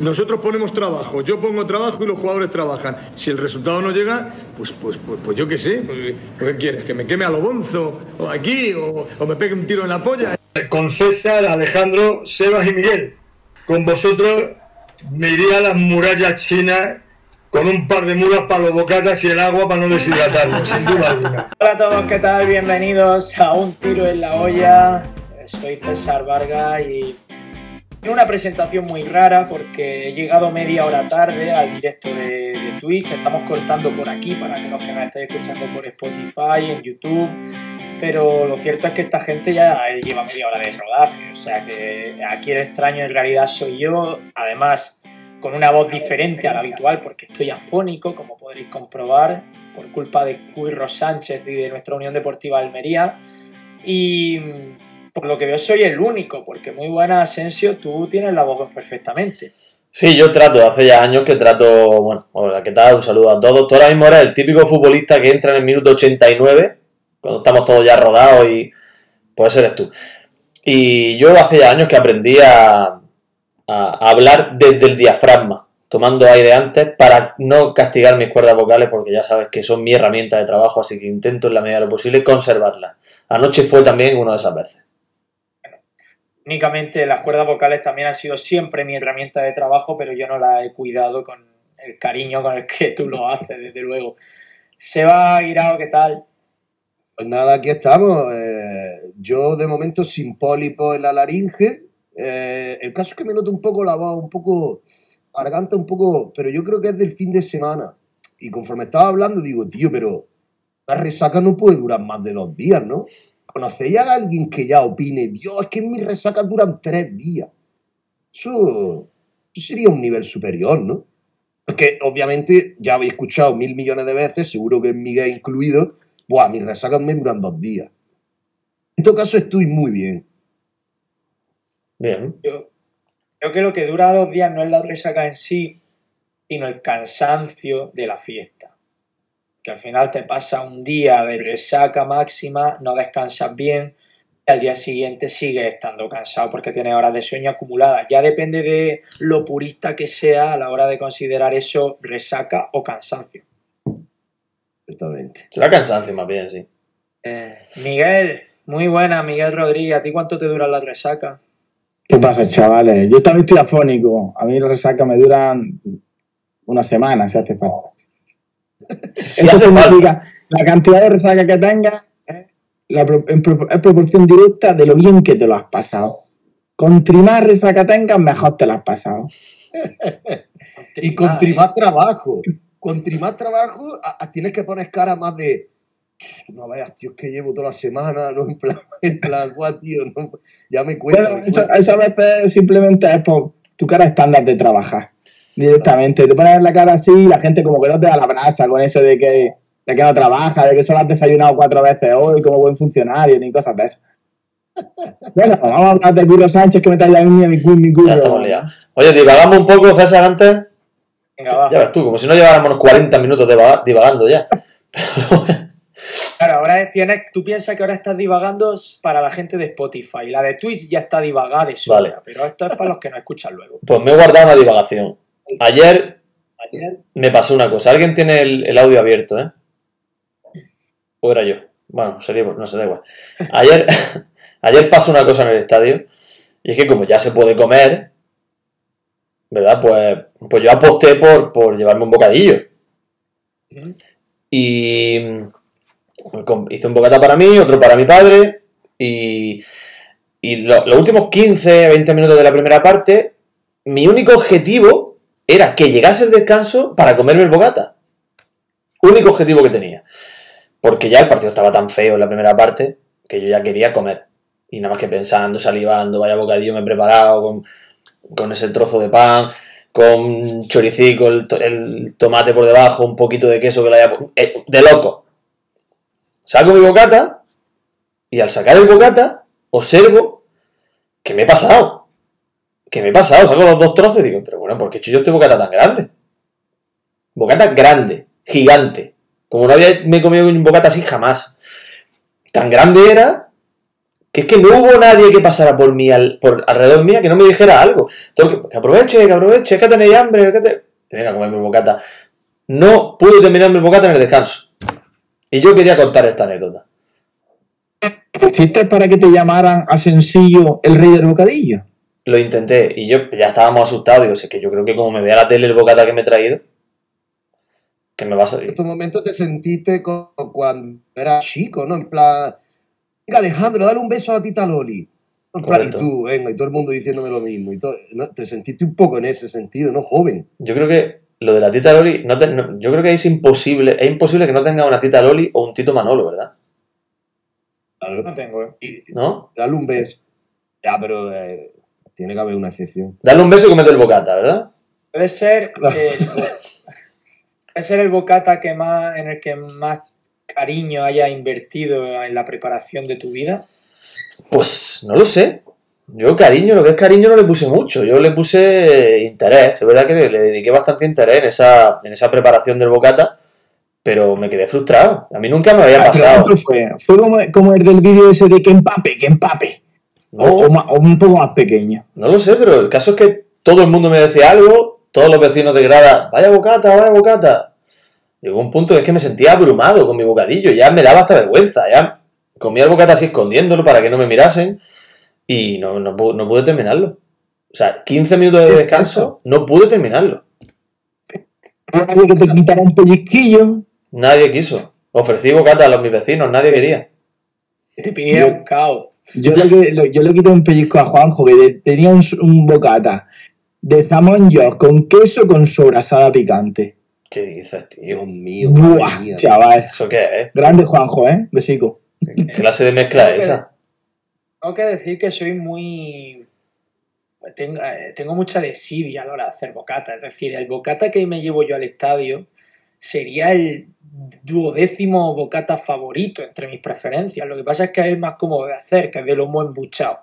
Nosotros ponemos trabajo, yo pongo trabajo y los jugadores trabajan. Si el resultado no llega, pues, pues, pues, pues yo qué sé, pues, ¿qué quieres? ¿Que me queme a lo bonzo? ¿O aquí? O, ¿O me pegue un tiro en la polla? Con César, Alejandro, Sebas y Miguel. Con vosotros me iría a las murallas chinas con un par de mulas para los bocatas y el agua para no deshidratarlo, sin duda alguna. Hola a todos, ¿qué tal? Bienvenidos a Un Tiro en la Olla. Soy César Vargas y tengo una presentación muy rara porque he llegado media hora tarde al directo de, Twitch. Estamos cortando por aquí para que los que nos estéis escuchando por Spotify, en YouTube. Pero lo cierto es que esta gente ya lleva media hora de rodaje. O sea que aquí el extraño en realidad soy yo. Además, con una voz diferente a la habitual porque estoy afónico, como podréis comprobar, por culpa de Curro Sánchez y de nuestra Unión Deportiva Almería. Y por lo que veo soy el único, porque muy buena Asensio, tú tienes la voz perfectamente. Sí, yo trato, hace ya años que trato, bueno, hola, ¿qué tal? Un saludo a todos. Tú ahora mismo eres el típico futbolista que entra en el minuto 89, cuando estamos todos ya rodados y pues eres tú. Y yo hace ya años que aprendí a, a hablar desde el diafragma, tomando aire antes para no castigar mis cuerdas vocales porque ya sabes que son mi herramienta de trabajo, así que intento en la medida de lo posible conservarlas. Anoche fue también una de esas veces. Únicamente las cuerdas vocales también han sido siempre mi herramienta de trabajo, pero yo no la he cuidado con el cariño con el que tú lo haces, desde luego. Seba Guirao, ¿qué tal? Pues nada, aquí estamos. Eh, yo de momento sin pólipo en la laringe. Eh, el caso es que me noto un poco la voz, un poco garganta, un poco, pero yo creo que es del fin de semana. Y conforme estaba hablando, digo, tío, pero la resaca no puede durar más de dos días, ¿no? ¿Conocéis a alguien que ya opine, Dios, es que mis resacas duran tres días? Eso, eso sería un nivel superior, ¿no? Porque obviamente ya habéis escuchado mil millones de veces, seguro que Miguel incluido, Buah, mis resacas me duran dos días. En todo caso, estoy muy bien. Bien. Yo creo que lo que dura dos días no es la resaca en sí, sino el cansancio de la fiesta. Que al final te pasa un día de resaca máxima, no descansas bien, y al día siguiente sigues estando cansado porque tienes horas de sueño acumuladas. Ya depende de lo purista que sea a la hora de considerar eso resaca o cansancio. Exactamente. Será cansancio más bien, sí. Eh, Miguel, muy buena, Miguel Rodríguez. ¿A ti cuánto te dura la resaca? ¿Qué pasa, chavales? Yo también estoy afónico. A mí las resacas me duran una semana, si hace falta. Si Eso significa falta. la cantidad de resaca que tengas es, la pro- en pro- es proporción directa de lo bien que te lo has pasado. Con más resaca tengas, mejor te lo has pasado. Y con Ah, tri ¿eh? más trabajo. Con tri más trabajo a- a- tienes que poner cara más de. No veas, tío, es que llevo toda la semana, ¿no? En plan, en plan, guau, tío, no, ya me cuesta. Bueno, me eso, eso a veces simplemente es por tu cara estándar de trabajar. Directamente. Te pones la cara así y la gente como que no te da la brasa con eso de que, de que no trabaja, de que solo has desayunado cuatro veces hoy como buen funcionario, ni cosas de esas. Bueno, vamos a hablar de Curro Sánchez que me trae a mí a mi, mi curro. Ya estamos liados. Oye, divagamos un poco, César, antes. Venga, va. Ya ves tú, como si no lleváramos 40 minutos divaga- divagando ya. Claro, ahora tienes, tú piensas que ahora estás divagando para la gente de Spotify. La de Twitch ya está divagada de sobra, Vale. pero esto es para los que no escuchan luego. Pues me he guardado una divagación. Ayer Ayer, me pasó una cosa. Alguien tiene el, el audio abierto, ¿eh? ¿O era yo? Bueno, sería, no sé, da igual. Ayer, ayer pasó una cosa en el estadio. Y es que como ya se puede comer, ¿verdad? Pues, pues yo aposté por, por llevarme un bocadillo. Y hice un bocata para mí, otro para mi padre. Y, y lo- los últimos 15, 20 minutos de la primera parte, mi único objetivo era que llegase el descanso para comerme el bocata. Único objetivo que tenía. Porque ya el partido estaba tan feo en la primera parte que yo ya quería comer. Y nada más que pensando, salivando, vaya bocadillo me he preparado con, con ese trozo de pan, con choricico, el, to- el tomate por debajo, un poquito de queso que le haya... eh, de loco. Saco mi bocata y al sacar el bocata observo que me he pasado. Que me he pasado, saco los dos trozos y digo, pero bueno, ¿por qué he hecho yo este bocata tan grande? Bocata grande, gigante. Como no había me he comido un bocata así jamás. Tan grande era que es que no hubo nadie que pasara por mí, al, por alrededor mía, que no me dijera algo. Todo que, aproveche, que aproveche, que tenéis hambre, que te... Venga, comerme bocata. No pude terminarme el bocata en el descanso. Y yo quería contar esta anécdota. ¿Lo hiciste para que te llamaran a sencillo el rey del bocadillo? Lo intenté y yo ya estábamos asustados. Digo, es que yo creo que como me vea la tele el bocata que me he traído, que me va a En salir. estos momentos te sentiste como cuando eras chico, ¿no? En plan, venga Alejandro, dale un beso a la tita Loli. En plan, y tú, venga, y todo el mundo diciéndome lo mismo. Y todo, ¿no? Te sentiste un poco en ese sentido, ¿no? Joven. Yo creo que lo de la tita Loli, no te- no- yo creo que es imposible, es imposible que no tenga una tita Loli o un tito Manolo, ¿verdad? No tengo, ¿eh? ¿No? dale un beso. Ya, pero eh, tiene que haber una excepción. Darle un beso y comete el bocata, ¿verdad? Puede ser el, puede ser el bocata que más, en el que más cariño haya invertido en la preparación de tu vida. Pues no lo sé. Yo cariño, lo que es cariño no le puse mucho. Yo le puse interés. Es verdad que le, le dediqué bastante interés en esa, en esa preparación del bocata, pero me quedé frustrado. A mí nunca me había Ah, pasado. ¿cuánto fue? Fue como, como el del vídeo ese de que empape, que empape. O, No, o un poco más pequeño. no lo sé, pero el caso es que todo el mundo me decía algo, todos los vecinos de grada, vaya bocata, vaya bocata. Llegó un punto que es que me sentía abrumado con mi bocadillo, ya me daba hasta vergüenza, ya comía el bocata así escondiéndolo para que no me mirasen y no, no, pu- no pude terminarlo. O sea, 15 minutos de ¿Qué es descanso, no pude terminarlo. Nadie que te quitara un pellizquillo. Nadie quiso. Ofrecí bocata a los mis vecinos, nadie quería. Te un caos. Yo que- lo- yo le quité un pellizco a Juanjo que de- tenía un, un bocata de jamón york con queso con sobrasada picante. ¿Qué dices, Dios tío? mío, madre Buah, mía. chaval. ¿Eso qué es? Grande Juanjo, ¿eh? Besico. ¿Qué clase de mezcla es esa? Tengo que decir que soy muy. Tengo, eh, tengo mucha desidia a la hora de hacer bocata. Es decir, el bocata que me llevo yo al estadio sería el duodécimo bocata favorito entre mis preferencias. Lo que pasa es que es más cómodo de hacer, que es de lomo embuchado.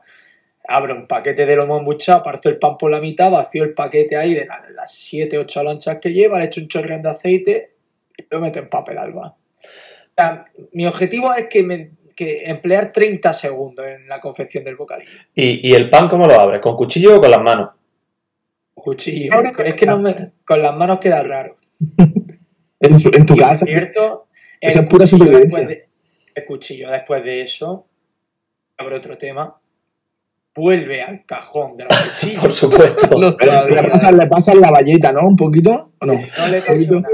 Abro un paquete de lomo embuchado, parto el pan por la mitad, vacío el paquete ahí de la- las 7, 8 lonchas que lleva, le echo un chorreón de aceite y lo meto en papel alba. O sea, mi objetivo es que, me, que emplear 30 segundos en la confección del bocadillo. ¿Y, y el pan cómo lo abres? ¿Con cuchillo o con las manos? Cuchillo. Es que no me- con las manos queda raro. En, en tu Y, casa. cierto, Eso el es pura supervivencia. de- el cuchillo después de eso, abre otro tema, vuelve al cajón de los cuchillos. Por supuesto. Pero sabía. le pasas, le pasas la valleta, ¿no? Un poquito. ¿O no? Un No le poquito, nada.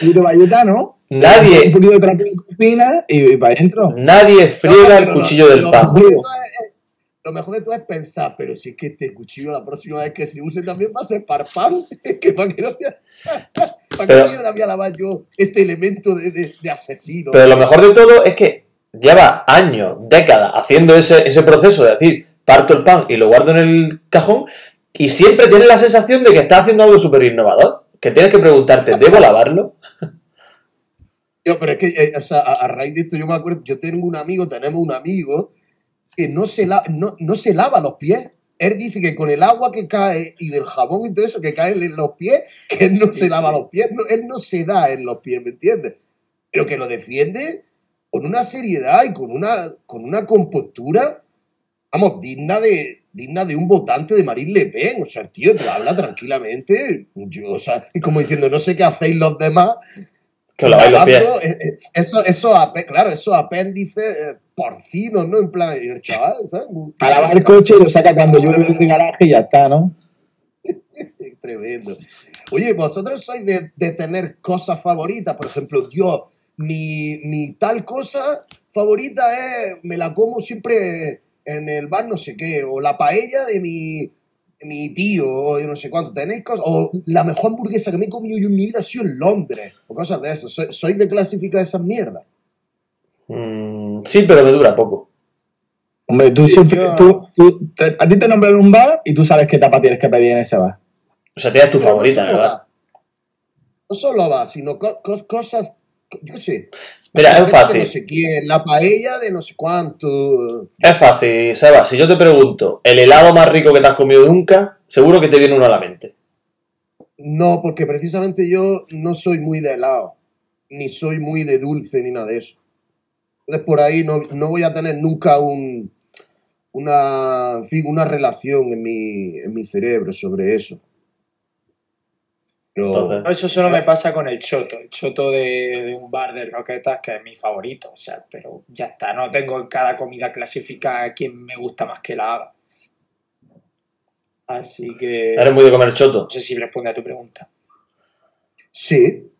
poquito de valleta, ¿no? Un Nadie, poquito de trapo en cocina y, para adentro. nadie friega el pero cuchillo lo- del lo pan. mejor es- Lo mejor de todo es pensar, pero si es que este cuchillo la próxima vez que se use también va a ser para pan, es que para que no voy a- para Pero- qué mierda voy a lavar yo este elemento de, de- de asesino. Pero lo mejor de todo es que lleva años, décadas, haciendo ese, ese proceso de decir, parto el pan y lo guardo en el cajón, y siempre tienes la sensación de que estás haciendo algo súper innovador. Que tienes que preguntarte, ¿debo lavarlo? Yo, pero es que, eh, o sea, a, a raíz de esto yo me acuerdo, yo tengo un amigo, tenemos un amigo que no se, la, no, no se lava los pies. Él dice que con el agua que cae y del jabón y todo eso que cae en los pies, que él no se lava los pies, no, él no se da en los pies, ¿me entiendes? Pero que lo defiende con una seriedad y con una, con una compostura, vamos, digna de, digna de un votante de Marine Le Pen. O sea, el tío te habla tranquilamente, yo, o sea, y como diciendo, no sé qué hacéis los demás, Que laváis los pies. Eh, eh, Eso, eso, claro, esos apéndices eh, porcinos, ¿no? En plan, el chaval, ¿sabes? A lavar el coche y lo saca cuando llueve del garaje y ya está, ¿no? Tremendo. Oye, vosotros sois de, de tener cosas favoritas. Por ejemplo, yo, mi, mi tal cosa favorita es, me la como siempre en el bar no sé qué, o la paella de mi, de mi tío, o yo no sé cuánto. ¿Tenéis cosas? O la mejor hamburguesa que me he comido yo en mi vida ha sido en Londres, o cosas de eso. Soy, soy de clasificar esas mierdas. Mm, sí, pero me dura poco. Hombre, tú Sí, siempre. yo- Tú, tú- te- a ti te nombran un bar y tú sabes qué tapa tienes que pedir en ese bar. O sea, tienes tu Pero favorita, no ¿verdad? va. No solo va, sino co- co- cosas, yo qué sé. Mira, es fácil. No sé quién, la paella de no sé cuánto. Es fácil, Seba. Si yo te pregunto, ¿el helado más rico que te has comido nunca? Seguro que te viene uno a la mente. No, porque precisamente yo no soy muy de helado, ni soy muy de dulce, ni nada de eso. Entonces por ahí no, no voy a tener nunca un, una, en fin, una relación en mi, en mi cerebro sobre eso. Pero, Entonces, Eso solo me pasa con el choto, el choto de, de un bar de roquetas que es mi favorito, o sea, pero ya está, no tengo en cada comida clasificada quién me gusta más que la haga. Así que eres muy de comer choto. no sé si responde a tu pregunta. sí,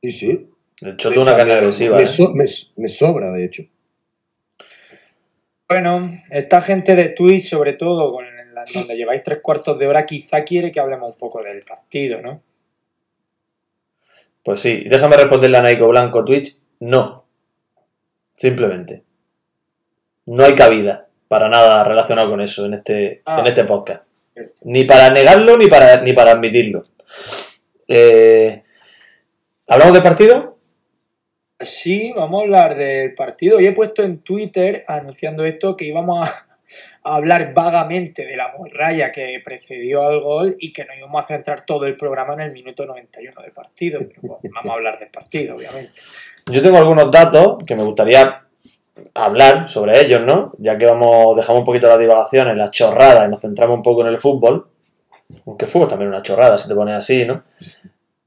sí, sí. El choto es una carne agresiva. Me, ¿eh? so- me- me sobra, de hecho. Bueno, esta gente de Twitch, sobre todo, con la- donde lleváis tres cuartos de hora, quizá quiere que hablemos un poco del partido, ¿no? Pues sí, déjame responderle a Naiko Blanco Twitch. No. Simplemente. No hay cabida para nada relacionado con eso en este, Ah. en este podcast. Ni para negarlo ni para, ni para admitirlo. Eh, ¿Hablamos de partido? Sí, vamos a hablar del partido. Y he puesto en Twitter, anunciando esto, que íbamos a, a hablar vagamente de la morralla que precedió al gol y que nos íbamos a centrar todo el programa en el minuto 91 del partido. Pero bueno, vamos a hablar del partido, obviamente. Yo tengo algunos datos que me gustaría hablar sobre ellos, ¿no? Ya que vamos, dejamos un poquito las divagaciones, las chorradas y nos centramos un poco en el fútbol. Aunque el fútbol también es una chorrada, si te pones así, ¿no?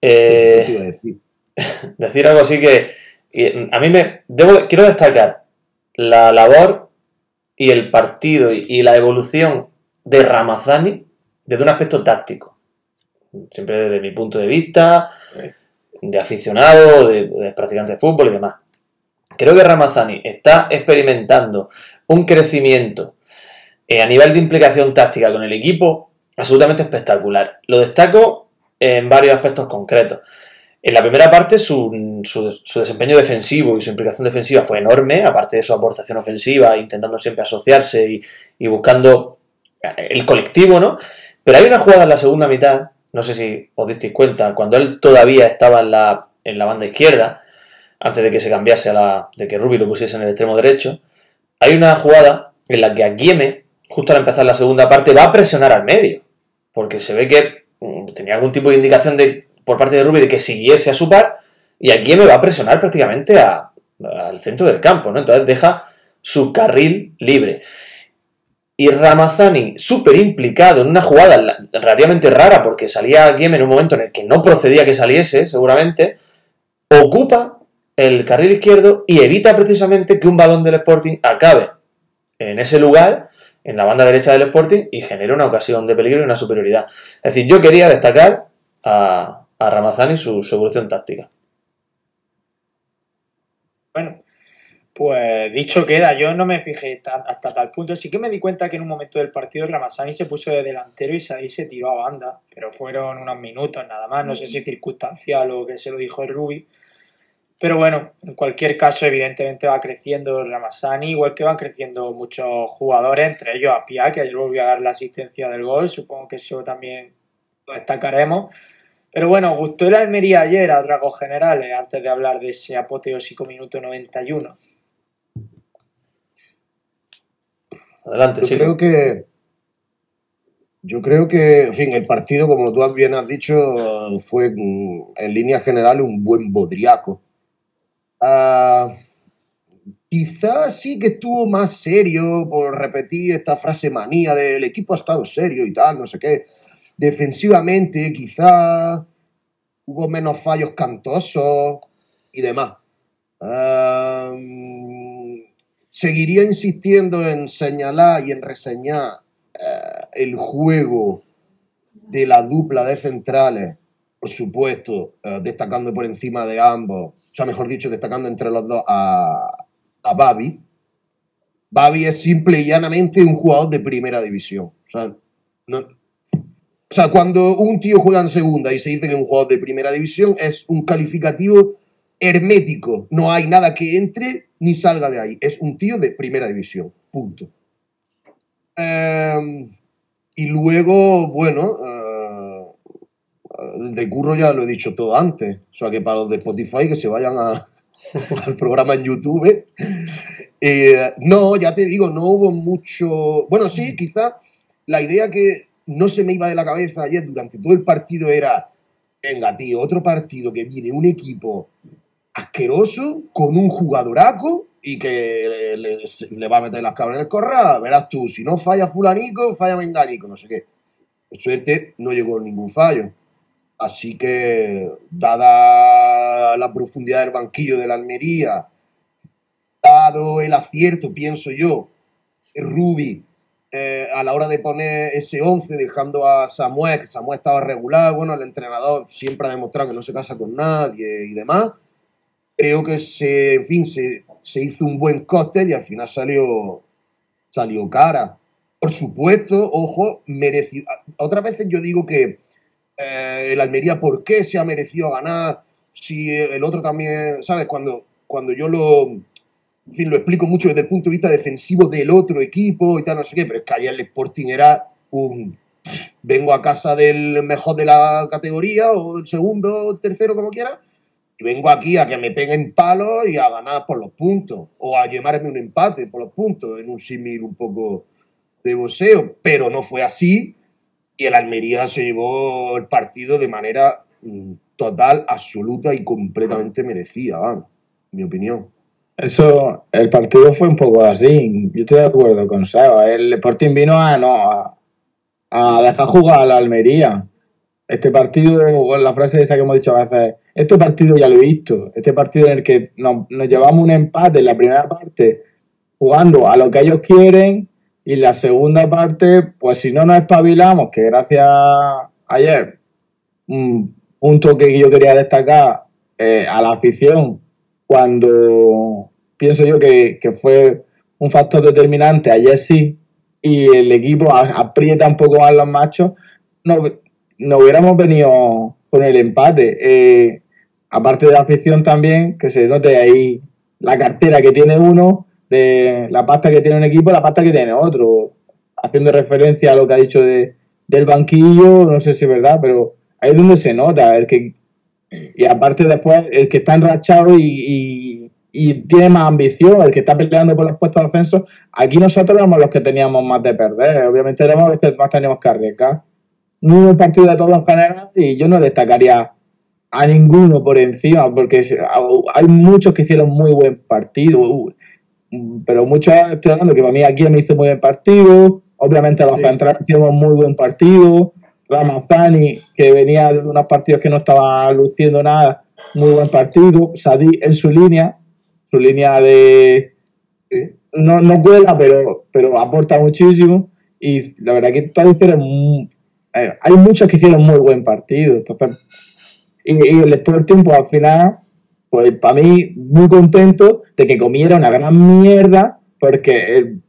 Eh, Eso te iba a decir. decir algo así que y, a mí me debo quiero destacar la labor y el partido y, la evolución de Ramazani desde un aspecto táctico. Siempre desde mi punto de vista de aficionado de, de practicante de fútbol y demás. Creo que Ramazani está experimentando un crecimiento eh, a nivel de implicación táctica con el equipo absolutamente espectacular. Lo destaco en varios aspectos concretos en la primera parte su, su- desempeño defensivo y su implicación defensiva fue enorme, aparte de su aportación ofensiva, intentando siempre asociarse y, y buscando el colectivo, ¿no? Pero hay una jugada en la segunda mitad, no sé si os disteis cuenta, cuando él todavía estaba en la, en la banda izquierda, antes de que se cambiase a la. de que Rubi lo pusiese en el extremo derecho, hay una jugada en la que Aguieme, justo al empezar la segunda parte, va a presionar al medio. Porque se ve que mm, tenía algún tipo de indicación de, por parte de Rubi de que siguiese a su par, y Aguieme va a presionar prácticamente a- al centro del campo, ¿no? Entonces deja su carril libre. Y Ramazani, súper implicado en una jugada la- relativamente rara, porque salía Aguieme en un momento en el que no procedía que saliese, seguramente, ocupa el carril izquierdo y evita precisamente que un balón del Sporting acabe en ese lugar, en la banda derecha del Sporting, y genere una ocasión de peligro y una superioridad. Es decir, yo quería destacar a, a Ramazani su, su evolución táctica. Bueno, pues dicho queda, yo no me fijé tan- hasta tal punto. Sí que me di cuenta que en un momento del partido Ramazani se puso de delantero y ahí se tiró a banda, pero fueron unos minutos nada más. No sé si circunstancial o que se lo dijo el Rubi. Pero bueno, en cualquier caso, evidentemente va creciendo Ramazani, igual que van creciendo muchos jugadores, entre ellos Apia, que ayer volvió a dar la asistencia del gol. Supongo que eso también lo destacaremos. Pero bueno, gustó el Almería ayer a rasgos generales, antes de hablar de ese apoteósico minuto 91. Adelante, Yo sí. creo que. Yo creo que, en fin, el partido, como tú bien has dicho, fue mm, en línea general un buen bodriaco. Ah, quizás sí que estuvo más serio por repetir esta frase manía del equipo ha estado serio y tal, no sé qué. Defensivamente, quizás hubo menos fallos cantosos y demás. Seguiría insistiendo en señalar y en reseñar eh, el juego de la dupla de centrales, por supuesto, eh, destacando por encima de ambos, o sea, mejor dicho, destacando entre los dos a, a Babi. Babi es simple y llanamente un jugador de primera división. O sea, no- o sea, cuando un tío juega en segunda y se dice que es un jugador de primera división, es un calificativo hermético. No hay nada que entre ni salga de ahí. Es un tío de primera división. Punto. Eh, y luego, bueno, eh, de curro ya lo he dicho todo antes. O sea, que para los de Spotify que se vayan al programa en YouTube. Eh, no, ya te digo, no hubo mucho. Bueno, sí, quizá la idea que no se me iba de la cabeza ayer durante todo el partido era: venga, tío, otro partido que viene un equipo asqueroso, con un jugadoraco, y que le, va a meter las cabras en el corral, verás tú, si no falla fulanico, falla menganico, no sé qué. Por suerte no llegó ningún fallo. Así que, dada la profundidad del banquillo de la Almería, dado el acierto, pienso yo, Rubi, eh, a la hora de poner ese 11, dejando a Samuel, que Samuel estaba regular, bueno, el entrenador siempre ha demostrado que no se casa con nadie y demás. Creo que se, fin, se, se hizo un buen cóctel y al final salió, salió cara. Por supuesto, ojo, merecido. Otras veces yo digo que eh, el Almería, ¿por qué se ha merecido ganar? Si el otro también, ¿sabes? Cuando, cuando yo lo, en fin, lo explico mucho desde el punto de vista defensivo del otro equipo y tal, no sé qué, pero es que ayer el Sporting era un... Vengo a casa del mejor de la categoría, o el segundo, o el tercero, como quiera, y vengo aquí a que me peguen palos y a ganar por los puntos, o a llevarme un empate por los puntos, en un símil un poco de boxeo, pero no fue así, y el Almería se llevó el partido de manera mm, total, absoluta y completamente merecida, vamos, mi opinión. Eso, el partido fue un poco así. Yo estoy de acuerdo con Seba. El Sporting vino a, no, a, dejar jugar a la Almería. Este partido, la frase esa que hemos dicho a veces, este partido ya lo he visto. Este partido en el que nos, llevamos un empate en la primera parte, jugando a lo que ellos quieren, y la segunda parte, pues si no nos espabilamos, que gracias ayer, un punto que yo quería destacar eh, a la afición, cuando pienso yo que, que fue un factor determinante ayer sí, y el equipo aprieta un poco más los machos, no, no hubiéramos venido con el empate. Eh, aparte de la afición también, que se note ahí la cartera que tiene uno, de la pasta que tiene un equipo, la pasta que tiene otro. Haciendo referencia a lo que ha dicho de, del banquillo, no sé si es verdad, pero ahí es donde se nota. El que, y aparte después, el que está enrachado y, y, y tiene más ambición, el que está peleando por los puestos de ascenso, aquí nosotros éramos los que teníamos más de perder. Obviamente éramos los que más teníamos que arriesgar. Hubo un partido de todos en general y yo no destacaría a ninguno por encima, porque hay muchos que hicieron muy buen partido, uh, pero muchos estoy hablando que para mí aquí me hizo muy buen partido, obviamente los Sí. centrales hicimos muy buen partido, Ramazani, que venía de unos partidos que no estaba luciendo nada, muy buen partido, Sadí en su línea, su línea de Sí. no, no cuela, pero, pero aporta muchísimo. Y la verdad que todos hicieron. mu- eh, hay muchos que hicieron muy buen partido. Entonces, y, y el Sporting, pues al final, pues para mí, muy contento de que comiera una gran mierda, porque el-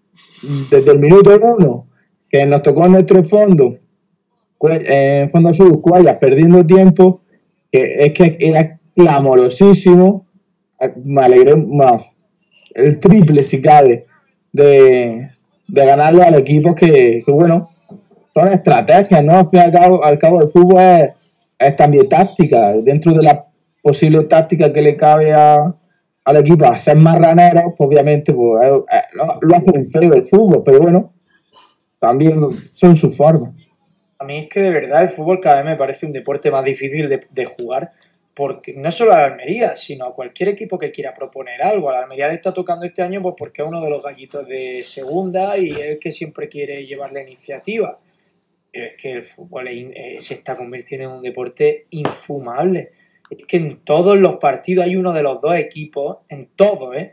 desde el minuto uno que nos tocó nuestro fondo, eh, en Fondo Sur, Cuayas perdiendo tiempo, que es que era clamorosísimo. Me alegré, bueno, el triple si cabe de, de ganarle al equipo que, bueno, son estrategias, ¿no? Al cabo, al cabo el fútbol es, es también táctica, dentro de la posible táctica que le cabe a, al equipo a ser más ranero, pues obviamente pues, eh, eh, lo, lo hace un feo el fútbol, pero bueno, también son sus formas. A mí es que de verdad el fútbol cada vez me parece un deporte más difícil de jugar, porque no solo a la Almería, sino a cualquier equipo que quiera proponer algo. A la Almería le está tocando este año pues porque es uno de los gallitos de segunda y es el que siempre quiere llevar la iniciativa. Pero es que el fútbol eh, se está convirtiendo en un deporte infumable. Es que en todos los partidos hay uno de los dos equipos, en todos, ¿eh?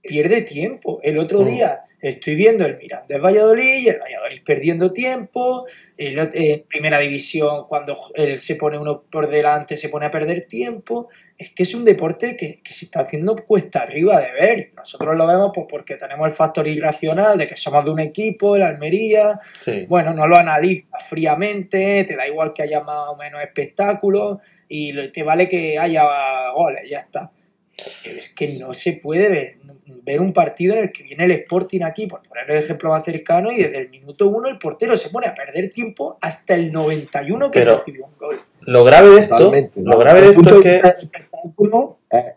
pierde tiempo. El otro Mm. día estoy viendo el Mirandés Valladolid y el Valladolid perdiendo tiempo. En primera división, cuando él se pone uno por delante, se pone a perder tiempo. Es que es un deporte que, que se está haciendo cuesta arriba de ver. Nosotros lo vemos pues, porque tenemos el factor irracional de que somos de un equipo, el Almería, Sí. bueno, no lo analizas fríamente, te da igual que haya más o menos espectáculo y te vale que haya goles, ya está. Pero es que no se puede ver, ver un partido en el que viene el Sporting aquí, por poner el ejemplo más cercano, y desde el minuto uno el portero se pone a perder tiempo hasta el 91 que Pero- recibió un gol. Lo grave de esto, Totalmente. lo grave de esto es que eh,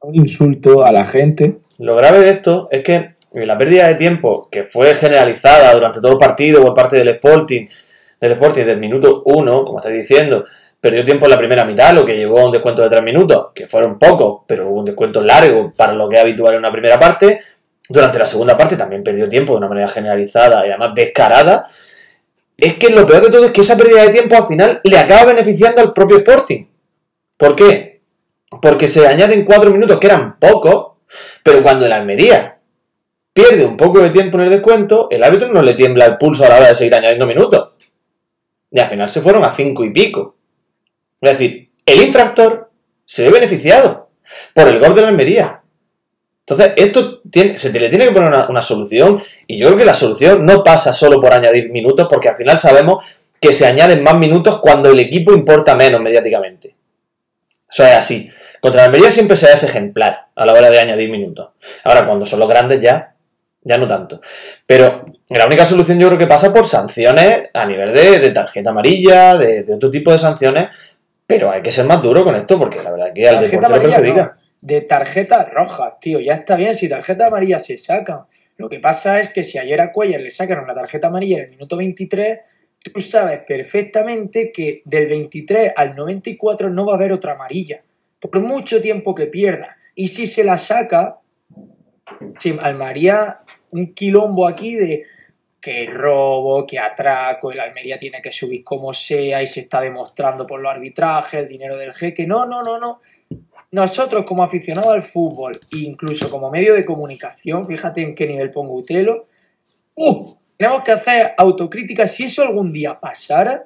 un insulto a la gente. Lo grave de esto es que la pérdida de tiempo que fue generalizada durante todo el partido por parte del Sporting, del Sporting del minuto uno, como estáis diciendo, perdió tiempo en la primera mitad, lo que llevó a un descuento de tres minutos, que fueron pocos, pero hubo un descuento largo para lo que es habitual en una primera parte. Durante la segunda parte también perdió tiempo de una manera generalizada y además descarada. Es que lo peor de todo es que esa pérdida de tiempo al final le acaba beneficiando al propio Sporting. ¿Por qué? Porque se añaden cuatro minutos, que eran pocos, pero cuando el Almería pierde un poco de tiempo en el descuento, el árbitro no le tiembla el pulso a la hora de seguir añadiendo minutos. Y al final se fueron a cinco y pico. Es decir, el infractor se ve beneficiado por el gol de la Almería. Entonces, esto tiene, se le tiene que poner una, solución y yo creo que la solución no pasa solo por añadir minutos porque al final sabemos que se añaden más minutos cuando el equipo importa menos mediáticamente. Eso es así. Contra la Almería siempre se ese ejemplar a la hora de añadir minutos. Ahora, cuando son los grandes ya, ya no tanto. Pero la única solución yo creo que pasa por sanciones a nivel de, tarjeta amarilla, de, otro tipo de sanciones, pero hay que ser más duro con esto porque la verdad que al deporte lo perjudica. No, de tarjetas rojas, tío, ya está bien, si tarjeta amarilla se saca. Lo que pasa es que si ayer a Cuellar le sacaron la tarjeta amarilla en el minuto 23, tú sabes perfectamente que del 23 al 94 no va a haber otra amarilla, por mucho tiempo que pierda. Y si se la saca, se armaría un quilombo aquí de que robo, que atraco, el Almería tiene que subir como sea y se está demostrando por los arbitrajes, el dinero del jeque. No, no, no, no. Nosotros como aficionados al fútbol, incluso como medio de comunicación, fíjate en qué nivel pongo Utelo, uh, tenemos que hacer autocrítica si eso algún día pasara.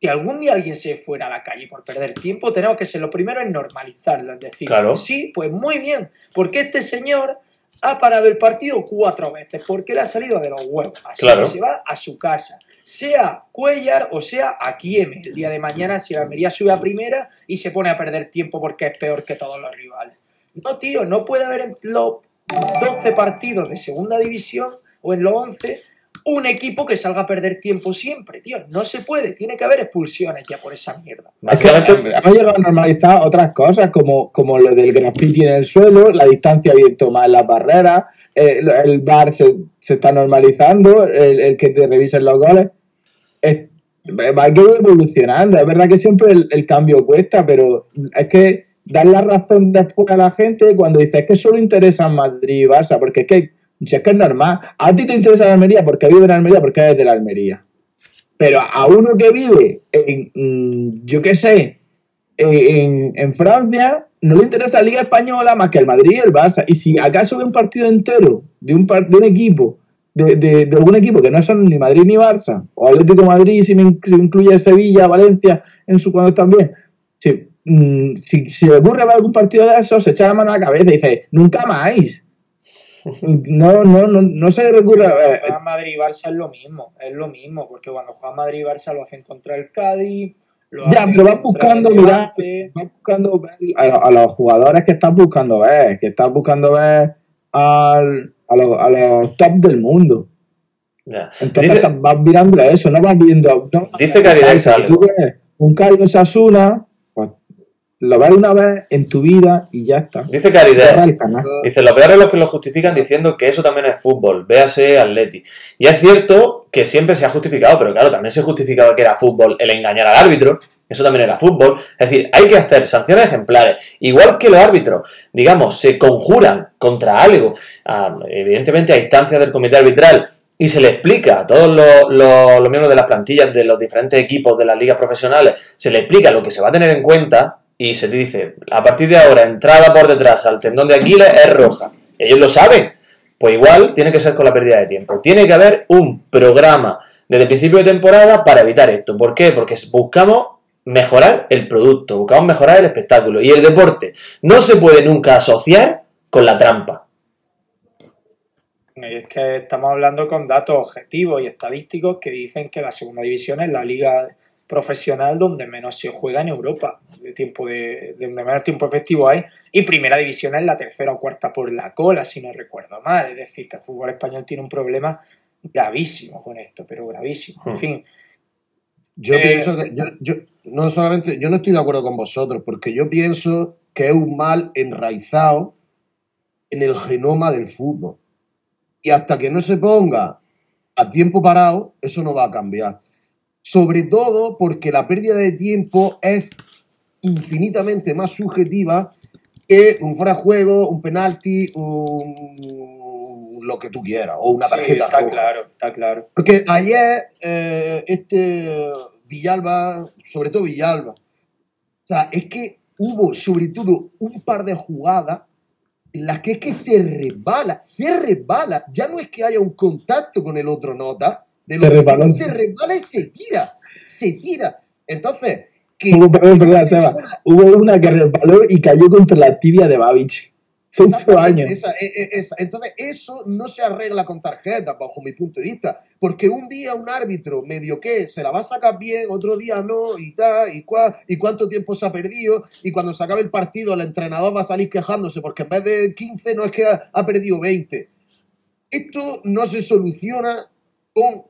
Si algún día alguien se fuera a la calle por perder tiempo, tenemos que ser lo primero en normalizarlo, es decir, Claro. sí, pues muy bien, porque este señor ha parado el partido cuatro veces, porque le ha salido de los huevos, así Claro. que se va a su casa, sea Cuellar o sea Akieme, el día de mañana si la Almería sube a primera y se pone a perder tiempo porque es peor que todos los rivales. No, tío, no puede haber en los 12 partidos de segunda división o en los 11 un equipo que salga a perder tiempo siempre, tío. No se puede, tiene que haber expulsiones ya por esa mierda. Es que hemos llegado a normalizar otras cosas, como, como lo del graffiti en el suelo, la distancia bien tomada en las barreras, eh, el bar se, se está normalizando, el, el que te revisen los goles. Es, va que ir evolucionando. Es verdad que siempre el, el cambio cuesta, pero es que dar la razón después a la gente cuando dices que solo interesa Madrid y Barça, porque es que, si es que es normal. A ti te interesa la Almería porque vive en Almería, porque eres de la Almería. Pero a uno que vive en, mm, yo qué sé, en, Francia, no le interesa la Liga Española más que el Madrid y el Barça. Y si acaso ve un partido entero de un, de un equipo, de, de, de algún equipo que no son ni Madrid ni Barça, o Atlético de Madrid, si me incluye Sevilla, Valencia, en su cuando están bien, si, mm, si, le ocurre ver algún partido de esos, se echa la mano a la cabeza y dice, nunca más. No, no, no, no se le recurre Cuando a... juega Madrid y Barça es lo mismo, es lo mismo, porque cuando juega Madrid y Barça lo hacen contra el Cádiz, lo Ya, pero vas buscando, el mira, Levante. vas buscando ver a, a los jugadores que estás buscando ver, que estás buscando ver al, a, los, a los top del mundo. ya. Entonces Dice- estás- vas mirando a eso, no vas viendo. No, Dice Caridex Si algo. tú ves un Sasuna, pues lo ves una vez en tu vida y ya está. Dice Caridad. Dice, lo peor es los que lo justifican diciendo que eso también es fútbol, véase Atleti. Y es cierto que siempre se ha justificado, pero claro, también se justificaba que era fútbol el engañar al árbitro, eso también era fútbol. Es decir, hay que hacer sanciones ejemplares. Igual que los árbitros, digamos, se conjuran contra algo, ah, evidentemente a instancias del comité arbitral, y se le explica a todos los, los- los miembros de las plantillas de los diferentes equipos de las ligas profesionales, se le explica lo que se va a tener en cuenta y se te dice, a partir de ahora, entrada por detrás al tendón de Aquiles es roja. Ellos lo saben. Pues igual tiene que ser con la pérdida de tiempo. Tiene que haber un programa desde el principio de temporada para evitar esto. ¿Por qué? Porque buscamos mejorar el producto, buscamos mejorar el espectáculo. Y el deporte no se puede nunca asociar con la trampa. Y es que estamos hablando con datos objetivos y estadísticos que dicen que la segunda división es la liga profesional donde menos se juega en Europa, de tiempo de, de donde menos tiempo efectivo hay, y primera división es la tercera o cuarta por la cola, si no recuerdo mal. Es decir, que el fútbol español tiene un problema gravísimo con esto, pero gravísimo. En Hmm. fin, Yo Eh, pienso que yo, yo no solamente yo no estoy de acuerdo con vosotros porque yo pienso que es un mal enraizado en el genoma del fútbol y hasta que no se ponga a tiempo parado eso no va a cambiar Sobre todo porque la pérdida de tiempo es infinitamente más subjetiva que un fuera de juego, un penalti, un lo que tú quieras, o una Sí, tarjeta está roja. claro, está claro. Porque ayer, eh, este Villalba, sobre todo Villalba, o sea, es que hubo sobre todo un par de jugadas en las que es que se resbala, se resbala. Ya no es que haya un contacto con el otro nota, de Se resbaló. se resbala y se tira, se tira. Entonces, que Hubo, perdón, perdón, una Seba. persona- Hubo una que resbaló y cayó contra la tibia de Babich. Exactamente, años. esa- e- e- esa. Entonces, eso no se arregla con tarjetas, bajo mi punto de vista. Porque un día un árbitro medio que se la va a sacar bien, otro día no, y tal, y cuál, y cuánto tiempo se ha perdido, y cuando se acabe el partido el entrenador va a salir quejándose porque en vez de 15 no es que ha, ha perdido 20. Esto no se soluciona con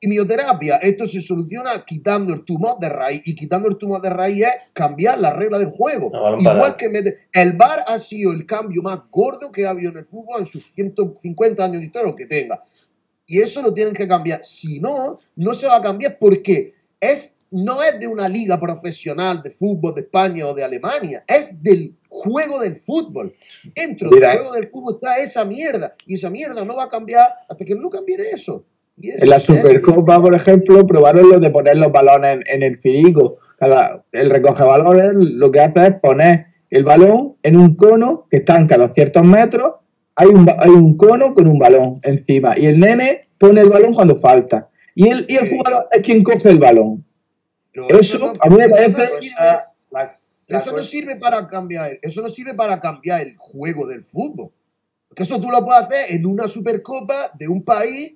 quimioterapia, esto se soluciona quitando el tumor de raíz, y quitando el tumor de raíz es cambiar la regla del juego. No, Igual que el VAR ha sido el cambio más gordo que ha habido en el fútbol en sus 150 años de historia, lo que tenga. Y eso lo tienen que cambiar. Si no, no se va a cambiar porque es, no es de una liga profesional de fútbol de España o de Alemania, es del juego del fútbol. Dentro Mira. del juego del fútbol está esa mierda. Y esa mierda no va a cambiar hasta que no cambie eso. En la Supercopa, por ejemplo, probaron lo de poner los balones en, en el filico. Cada, el recoge balones lo que hace es poner el balón en un cono que están cada ciertos metros. Hay un, ba- hay un cono con un balón encima y el nene pone el balón cuando falta. Y el, y el jugador es quien coge el balón. Pero Eso, no- a mí me parece- eso no sirve para cambiar, eso no sirve para cambiar el juego del fútbol. Porque eso tú lo puedes hacer en una supercopa de un país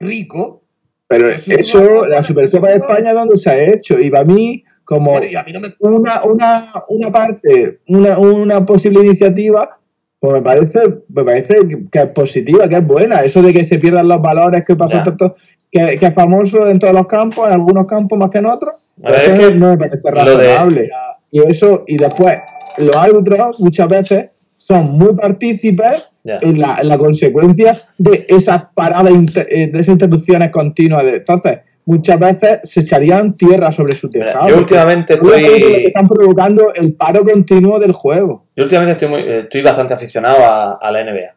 rico. Pero Eso no- la Supercopa de España, ¿dónde se ha hecho? Y para mí, como Bueno, y a mí no me una, una, una parte, una, una posible iniciativa, pues me parece, me parece que es positiva, que es buena. Eso de que se pierdan los valores que pasó Ya. tanto, que, que es famoso en todos los campos, en algunos campos más que en otros, A ver, pues es eso que no me parece de- razonable. Y eso, y después, los árbitros muchas veces son muy partícipes en la, en la consecuencia de esas paradas, eh, de esas interrupciones continuas. De, entonces, muchas veces se echarían tierra sobre su Mira, tejado. yo últimamente que estoy. están provocando el paro continuo del juego. Yo últimamente estoy, muy- estoy bastante aficionado a, a la NBA.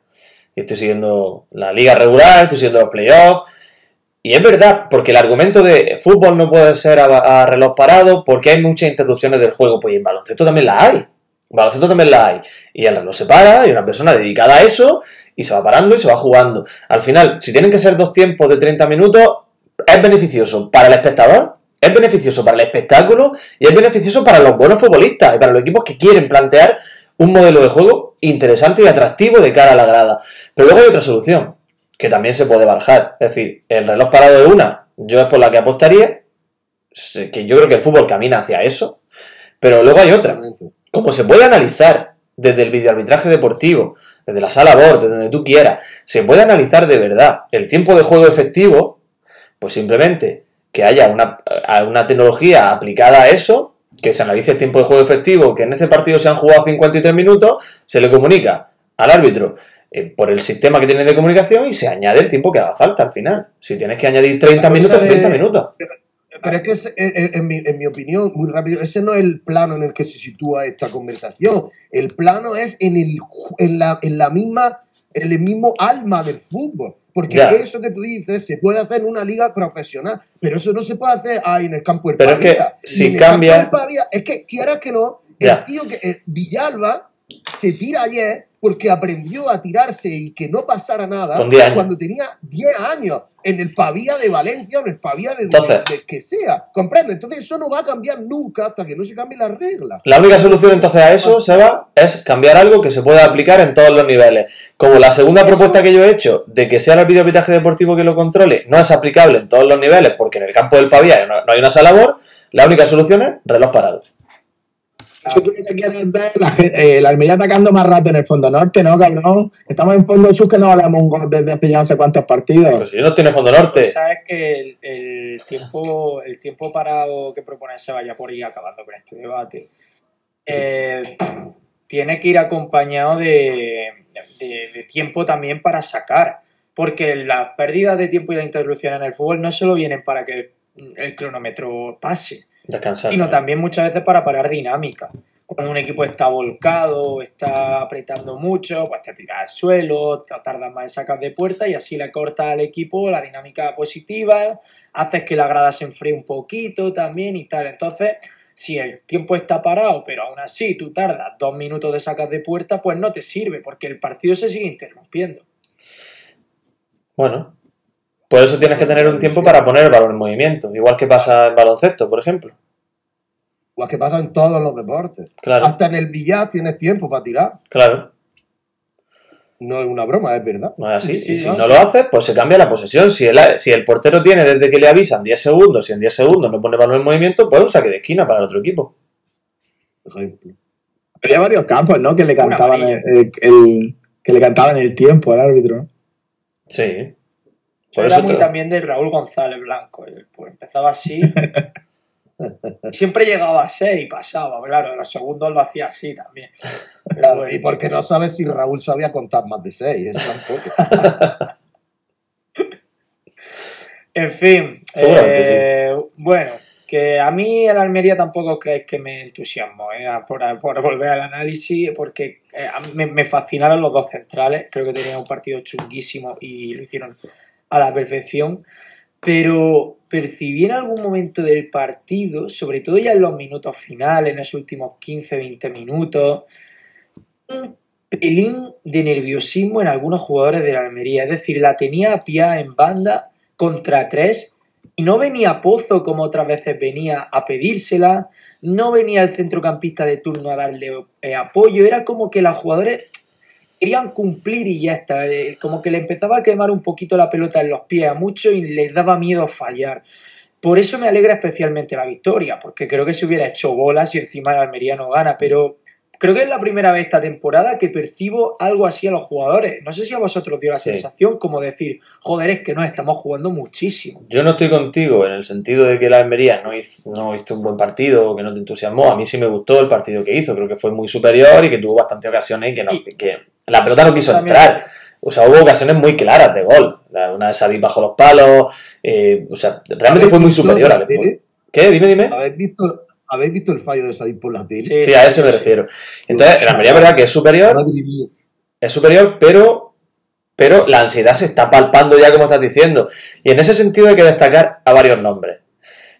Y estoy siguiendo la liga regular, estoy siguiendo los playoffs. Y es verdad, porque el argumento de fútbol no puede ser a, a reloj parado porque hay muchas interrupciones del juego. Pues en baloncesto también las hay. Baloncesto también las hay. Y el reloj se para, hay una persona dedicada a eso y se va parando y se va jugando. Al final, si tienen que ser dos tiempos de 30 minutos, es beneficioso para el espectador, es beneficioso para el espectáculo y es beneficioso para los buenos futbolistas y para los equipos que quieren plantear un modelo de juego interesante y atractivo de cara a la grada. Pero luego hay otra solución, que también se puede barajar. Es decir, el reloj parado de una, yo es por la que apostaría, que yo creo que el fútbol camina hacia eso, pero luego hay otra. Como se puede analizar desde el videoarbitraje deportivo, desde la sala BOR, desde donde tú quieras, se puede analizar de verdad el tiempo de juego efectivo, pues simplemente que haya una, tecnología aplicada a eso, que se analice el tiempo de juego efectivo, que en este partido se han jugado 53 minutos, se le comunica al árbitro eh, por el sistema que tiene de comunicación y se añade el tiempo que haga falta al final. Si tienes que añadir 30 La cosa minutos, de- 30 minutos. Pero es que, ese- eh, eh, en, mi, en mi opinión, muy rápido, ese no es el plano en el que se sitúa esta conversación. El plano es en, el, en, la, en la misma, en el mismo alma del fútbol. Porque eso que tú dices se puede hacer en una liga profesional, pero eso no se puede hacer ahí en el campo del Pero es que si en cambia- es que quieras que no, el tío que eh, Villalba se tira ayer porque aprendió a tirarse y que no pasara nada Con 10 años. cuando tenía 10 años en el Pavía de Valencia o en el Pavía de, Entonces- de- de que sea. ¿Comprende? Entonces eso no va a cambiar nunca hasta que no se cambien las reglas. La única solución entonces a eso, Seba, es cambiar algo que se pueda aplicar en todos los niveles. Como la segunda propuesta que yo he hecho de que sea el videoarbitraje deportivo que lo controle no es aplicable en todos los niveles porque en el campo del Pavía no, no hay una sala labor, la única solución es reloj parado. Eso tú lo que quieres ver, la, eh, la Almería atacando más rato en el fondo norte, ¿no, cabrón? Estamos en fondo sur que no valemos un gol desde hace ya no sé cuántos partidos. Pues si no tiene fondo norte. Sabes que el, el tiempo, el tiempo parado que propone se vaya por ir acabando con este debate. eh, tiene que ir acompañado de, de- de tiempo también para sacar. Porque las pérdidas de tiempo y las interrupciones en el fútbol no solo vienen para que el cronómetro pase, Descansar. sino también muchas veces para parar dinámica. Cuando un equipo está volcado, está apretando mucho, pues te tiras al suelo, te tardas más en sacar de puerta y así le cortas al equipo la dinámica positiva, haces que la grada se enfríe un poquito también y tal. Entonces, si el tiempo está parado, pero aún así tú tardas dos minutos de sacar de puerta, pues no te sirve, porque el partido se sigue interrumpiendo. Bueno, por eso tienes que tener un tiempo para poner el balón en movimiento, igual que pasa en baloncesto, por ejemplo. Igual que pasa en todos los deportes. Claro, Hasta en el billar tienes tiempo para tirar. claro, No es una broma, es verdad. no es así. Sí, y si no, no sí. lo haces, pues se cambia la posesión. Si el, si el portero tiene desde que le avisan 10 segundos, si en 10 segundos no pone balón en movimiento, pues un saque de esquina para el otro equipo. Por ejemplo. Había varios campos, ¿no? Que le cantaban el, el- el- que le cantaban el tiempo al árbitro. Sí. Por Era eso muy te- también de Raúl González Blanco. eh, Pues empezaba así. Siempre llegaba a 6 y pasaba. Claro, en los segundos lo hacía así también. Pero Claro, bueno. y porque no sabes si Raúl sabía contar más de seis, eso tampoco. En fin, eh, bueno, que a mí el Almería tampoco creéis que me entusiasmó, eh, por, por volver al análisis, porque eh, me, me fascinaron los dos centrales, creo que tenían un partido chunguísimo y lo hicieron a la perfección, pero percibí en algún momento del partido, sobre todo ya en los minutos finales, en los últimos 15-20 minutos, un pelín de nerviosismo en algunos jugadores de la Almería, es decir, la tenía a pie en banda contra tres y no venía Pozo como otras veces venía a pedírsela, no venía el centrocampista de turno a darle eh, apoyo, era como que los jugadores querían cumplir y ya está, eh, como que le empezaba a quemar un poquito la pelota en los pies a mucho y les daba miedo fallar. Por eso me alegra especialmente la victoria, porque creo que se hubiera hecho bolas y encima el Almería no gana, pero creo que es la primera vez esta temporada que percibo algo así a los jugadores. No sé si a vosotros dio la Sí. sensación como decir, joder, es que nos estamos jugando muchísimo. Yo no estoy contigo en el sentido de que la Almería no hizo, no hizo un buen partido o que no te entusiasmó. A mí sí me gustó el partido que hizo. Creo que fue muy superior y que tuvo bastantes ocasiones y que, no, Y- que la pelota no quiso entrar. O sea, hubo ocasiones muy claras de gol. La- Una de Sadik bajo los palos. eh, o sea, realmente ¿Habéis fue muy superior la al tele? ¿Qué? Dime, dime. ¿Habéis visto, ¿Habéis visto el fallo de Sadik por la tele? Sí. A ese me refiero. Entonces, el Almería, verdad que es superior, es superior, pero, pero la ansiedad se está palpando ya, como estás diciendo. Y en ese sentido hay que destacar a varios nombres.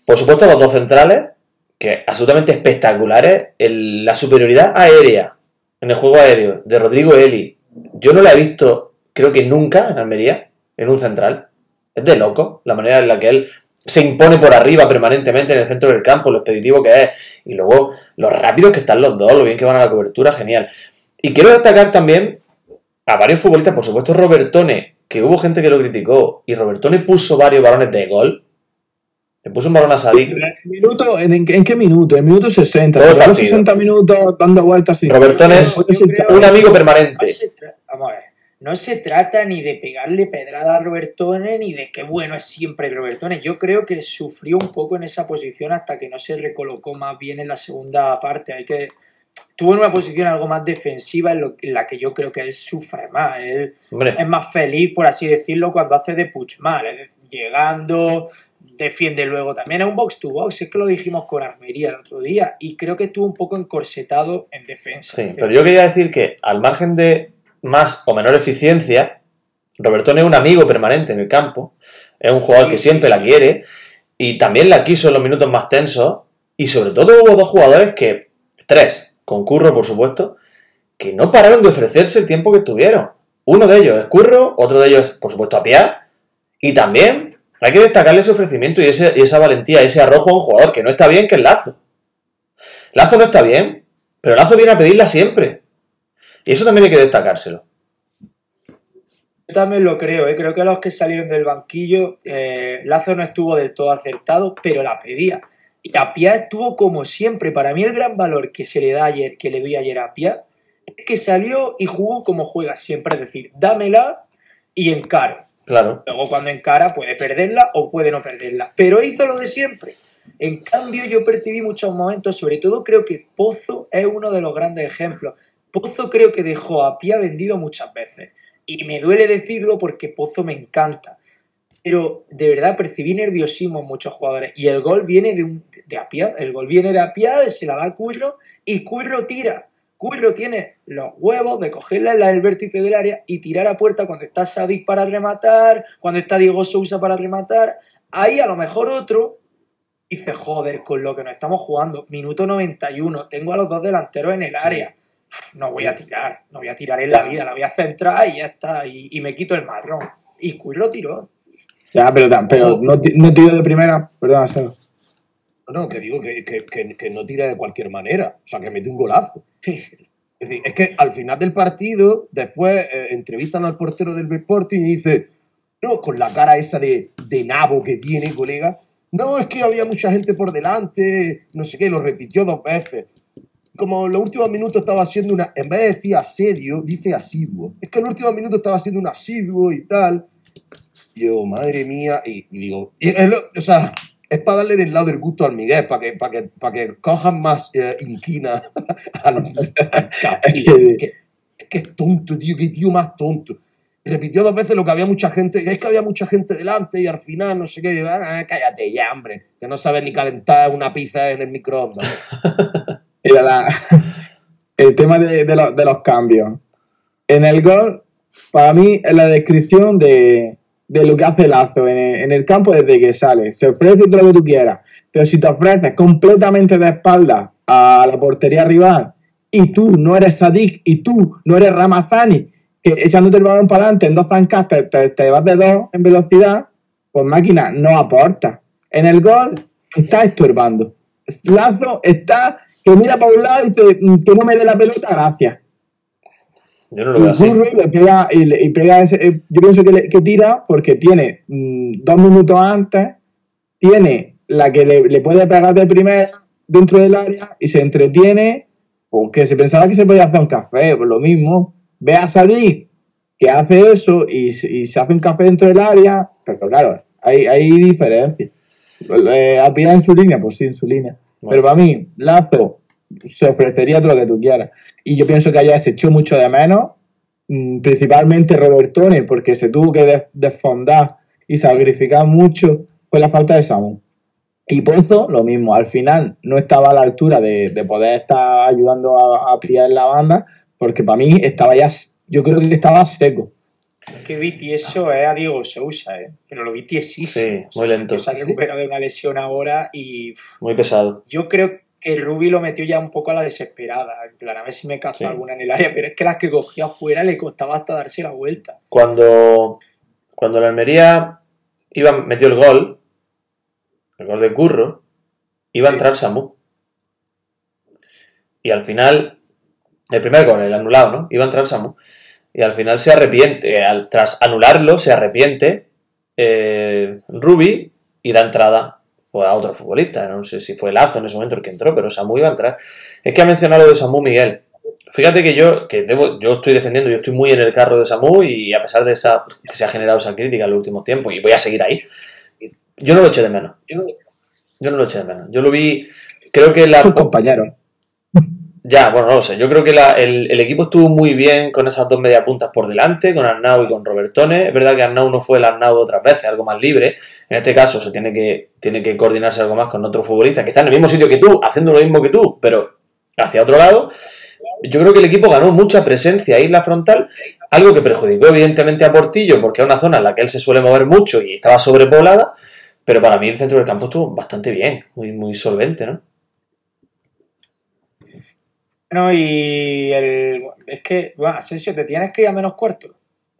Por supuesto, los dos centrales, que absolutamente espectaculares. El- la superioridad aérea en el juego aéreo de Rodrigo Eli. Yo no la he visto, creo que nunca en Almería, en un central. Es de loco la manera en la que él se impone por arriba permanentemente en el centro del campo, lo expeditivo que es. Y luego los rápidos que están los dos, lo bien que van a la cobertura, genial. Y quiero destacar también a varios futbolistas, por supuesto Robertone, que hubo gente que lo criticó, y Robertone puso varios balones de gol. Le puso un balón a Sadik. Minuto, ¿en, en qué- en qué minuto? En minuto 60. Todo partido. 60 minutos dando vueltas. Robertone es un amigo permanente. Vamos a ver. No se trata ni de pegarle pedrada a Robertone ni de que bueno es siempre Robertone. Yo creo que sufrió un poco en esa posición hasta que no se recolocó más bien en la segunda parte. Hay que tuvo en una posición algo más defensiva en, lo- en la que yo creo que él sufre más. Él Hombre, es más feliz, por así decirlo, cuando hace de Puchmal, decir, llegando, defiende luego también. Es un box to box, es que lo dijimos con Armería el otro día, y creo que estuvo un poco encorsetado en defensa. sí, pero yo quería decir que al margen de más o menor eficiencia, Robertone es un amigo permanente en el campo, es un jugador que siempre la quiere y también la quiso en los minutos más tensos y sobre todo hubo dos jugadores que, tres, con Curro por supuesto, que no pararon de ofrecerse el tiempo que estuvieron. Uno de ellos es Curro, otro de ellos por supuesto a Piá y también hay que destacarle ese ofrecimiento y, ese- y esa valentía, ese arrojo a un jugador que no está bien, que es Lazo. Lazo no está bien, pero Lazo viene a pedirla siempre. Y eso también hay que destacárselo. Yo también lo creo, ¿eh? creo que los que salieron del banquillo, eh, Lazo no estuvo del todo acertado, pero la pedía. Y Apia estuvo como siempre. Para mí el gran valor que se le da ayer, que le doy ayer a Apia, es que salió y jugó como juega siempre, es decir, dámela y encaro. Claro. Luego cuando encara puede perderla o puede no perderla, pero hizo lo de siempre. En cambio yo percibí muchos momentos, sobre todo creo que Pozo es uno de los grandes ejemplos. Pozo creo que dejó a Pia vendido muchas veces y me duele decirlo porque Pozo me encanta. pero de verdad percibí nerviosismo en muchos jugadores. Y el gol viene de, un, de Apia, el gol viene de Apia, se la da a Curro y Curro tira. Curro tiene los huevos de cogerle la del vértice del área y tirar a puerta cuando está Sadik para rematar, cuando está Diego Sousa para rematar. Ahí a lo mejor otro dice, joder, con lo que nos estamos jugando, minuto 91, tengo a los dos delanteros en el área. No voy a tirar, no voy a tirar en la vida, la voy a centrar y ya está, y, y me quito el marrón. Y Curro tiró. Ya, pero, pero no, ti- no tiro de primera. Seba. No, que digo que, que, que- que no tira de cualquier manera. O sea, que mete un golazo. Es decir, es que al final del partido, después eh, entrevistan al portero del Sporting y dice, no, con la cara esa de, de nabo que tiene, colega, no, es que había mucha gente por delante, no sé qué, lo repitió dos veces. Como en los últimos minutos estaba haciendo una, en vez de decir asedio, dice asiduo. Es que en los últimos minutos estaba haciendo un asiduo y tal. Y yo, madre mía, y, y digo, y es lo- o sea, es para darle el lado del gusto al Miguel, para que, para que, para que cojan más eh, inquina al, al que- que, es que es tonto, tío, qué tío más tonto. Repitió dos veces lo que había mucha gente, es que había mucha gente delante y al final no sé qué, digo, ah, cállate ya, hombre, que no sabes ni calentar una pizza en el microondas. El tema de, los- cambios. En el gol, para mí, es la descripción de, lo que hace Lazo en el, campo desde que sale. Se ofrece todo lo que tú quieras, pero si te ofreces completamente de espaldas a la portería rival y tú no eres Sadik y tú no eres Ramazani, que echándote el balón para adelante en dos zancas te, te- te vas de dos en velocidad, pues máquina no aporta. En el gol está estorbando. Lazo está que mira para un lado y dice "Mm, que no me dé la pelota, gracias. Yo no lo veo Y así. Le pega, y, le- y pega ese- eh, yo pienso que, le- que tira porque tiene mm, dos minutos antes, tiene la que le, le puede pegar de primera dentro del área y se entretiene, porque se pensaba que se podía hacer un café, pues lo mismo. Ve a Sadik que hace eso y, se- y se hace un café dentro del área, pero claro, hay, hay diferencias. Eh, en su línea, pues sí, en su línea. Pero para mí, Lazo se ofrecería todo lo que tú quieras. Y yo pienso que allá se echó mucho de menos, mm, principalmente Robertone, porque se tuvo que des- desfondar y sacrificar mucho con la falta de Samu. Y Pozo, lo mismo, al final no estaba a la altura de, de poder estar ayudando a, a la banda, porque para mí estaba ya, yo creo que estaba seco. Es que tieso es a Diego Sousa, ¿eh? pero lo tiesísimo. Sí, sea, muy lento. Se ha recuperado de una lesión ahora y Muy pesado. yo creo que Rubi lo metió ya un poco a la desesperada. En plan, a ver si me cazo Sí. alguna en el área, pero es que las que cogía afuera le costaba hasta darse la vuelta. Cuando, cuando la Almería iba, metió el gol, el gol de Curro, iba a Sí. entrar Samu. Y al final, el primer gol, el anulado, ¿no? Iba a entrar Samu. Y al final se arrepiente, al, tras anularlo, se arrepiente eh, Rubi y da entrada pues, a otro futbolista. No sé si fue Lazo en ese momento el que entró, pero Samu iba a entrar. Es que ha mencionado lo de Samu Miguel. Fíjate que yo, que yo estoy defendiendo, yo estoy muy en el carro de Samu y a pesar de esa que se ha generado esa crítica en los últimos tiempos y voy a seguir ahí, yo no lo eché de menos. Yo no lo eché de menos. Yo lo vi, creo que la, Sus compañeros. Ya, bueno, no lo sé. Yo creo que la- el, equipo estuvo muy bien con esas dos mediapuntas por delante, con Arnau y con Robertone. Es verdad que Arnau no fue el Arnau otras veces, algo más libre. En este caso se tiene que, tiene que coordinarse algo más con otro futbolista que está en el mismo sitio que tú, haciendo lo mismo que tú, pero hacia otro lado. Yo creo que el equipo ganó mucha presencia ahí en la frontal, algo que perjudicó evidentemente a Portillo, porque es una zona en la que él se suele mover mucho y estaba sobrepoblada, pero para mí el centro del campo estuvo bastante bien, muy, muy solvente, ¿no? Bueno, y el, es que, bueno, Asensio, ¿te tienes que ir a menos cuarto?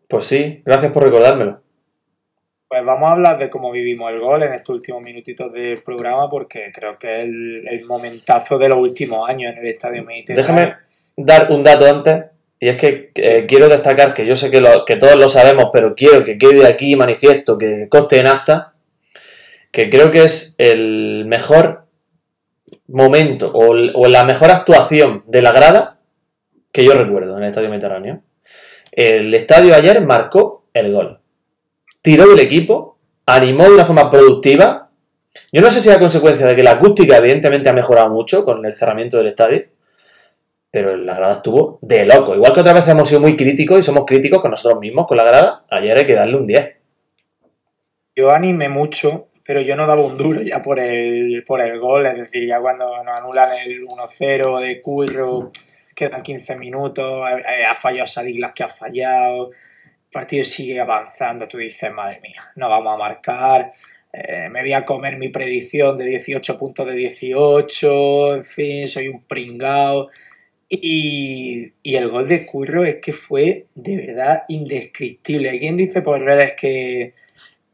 Pues sí, gracias por recordármelo. Pues vamos a hablar de cómo vivimos el gol en estos últimos minutitos del programa, porque creo que es el, el momentazo de los últimos años en el Estadio Mediterráneo. Déjame dar un dato antes, y es que eh, quiero destacar que yo sé que, lo- que todos lo sabemos, pero quiero que quede aquí manifiesto, que coste en acta, que creo que es el mejor momento o, la mejor actuación de la grada que yo recuerdo en el Estadio Mediterráneo. El estadio ayer marcó el gol. Tiró del equipo, animó de una forma productiva. Yo no sé si es a consecuencia de que la acústica evidentemente ha mejorado mucho con el cerramiento del estadio, pero la grada estuvo de loco. Igual que otras veces hemos sido muy críticos y somos críticos con nosotros mismos, con la grada, ayer hay que darle un 10. yo animé mucho, pero yo no daba un duro ya por el, por el gol, es decir, ya cuando nos anulan el 1-0 de Curro, quedan 15 minutos, ha fallado las que ha fallado, el partido sigue avanzando, tú dices, madre mía, no vamos a marcar, eh, me voy a comer mi predicción de 18 puntos de 18, en fin, soy un pringao. Y, y, el gol de Curro es que fue de verdad indescriptible. Hay quien dice por redes que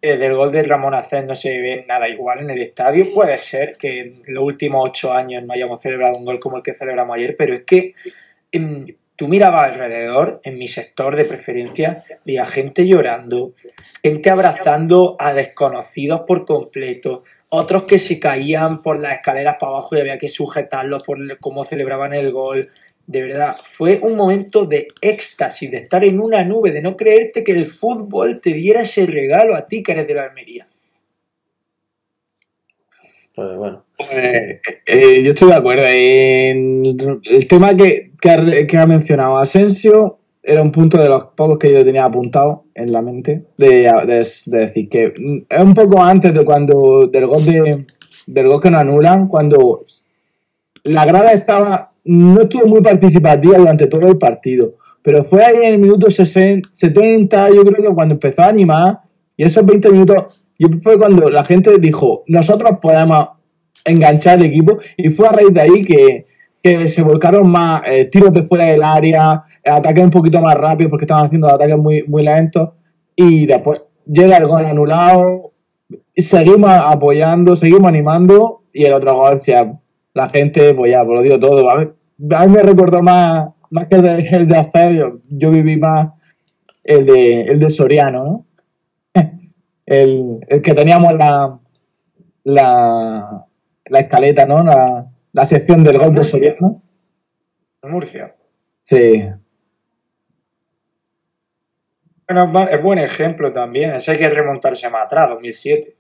eh, del gol de Ramón Acén no se ve nada igual en el estadio. Puede ser que en los últimos ocho años no hayamos celebrado un gol como el que celebramos ayer, pero es que em, tú mirabas alrededor, en mi sector de preferencia, había gente llorando, gente abrazando a desconocidos por completo, otros que se caían por las escaleras para abajo y había que sujetarlos por cómo celebraban el gol. De verdad, fue un momento de éxtasis, de estar en una nube, de no creerte que el fútbol te diera ese regalo a ti que eres de la Almería. Pues bueno. Eh, eh, yo estoy de acuerdo. En el tema que, que, ha, que ha mencionado Asensio era un punto de los pocos que yo tenía apuntado en la mente de, de, de decir que es un poco antes de cuando del gol de del gol que nos anulan cuando la grada estaba no estuvo muy participativa durante todo el partido pero fue ahí en el minuto 60, 70 yo creo que cuando empezó a animar y esos 20 minutos y fue cuando la gente dijo nosotros podemos enganchar el equipo y fue a raíz de ahí que, que se volcaron más eh, tiros de fuera del área ataques un poquito más rápido porque estaban haciendo ataques muy, muy lentos y después llega el gol anulado seguimos apoyando, seguimos animando y el otro gol, sea, la gente, pues ya, pues lo digo todo. A mí, a mí me recordó más, más que el de, el de hacer, yo, yo, viví más el de, el de Soriano, ¿no? El, el que teníamos la, la, la escaleta, ¿no? La, la sección del gol de Soriano. Murcia. Sí. Bueno, es buen ejemplo también. Ese hay que remontarse más atrás, 2007.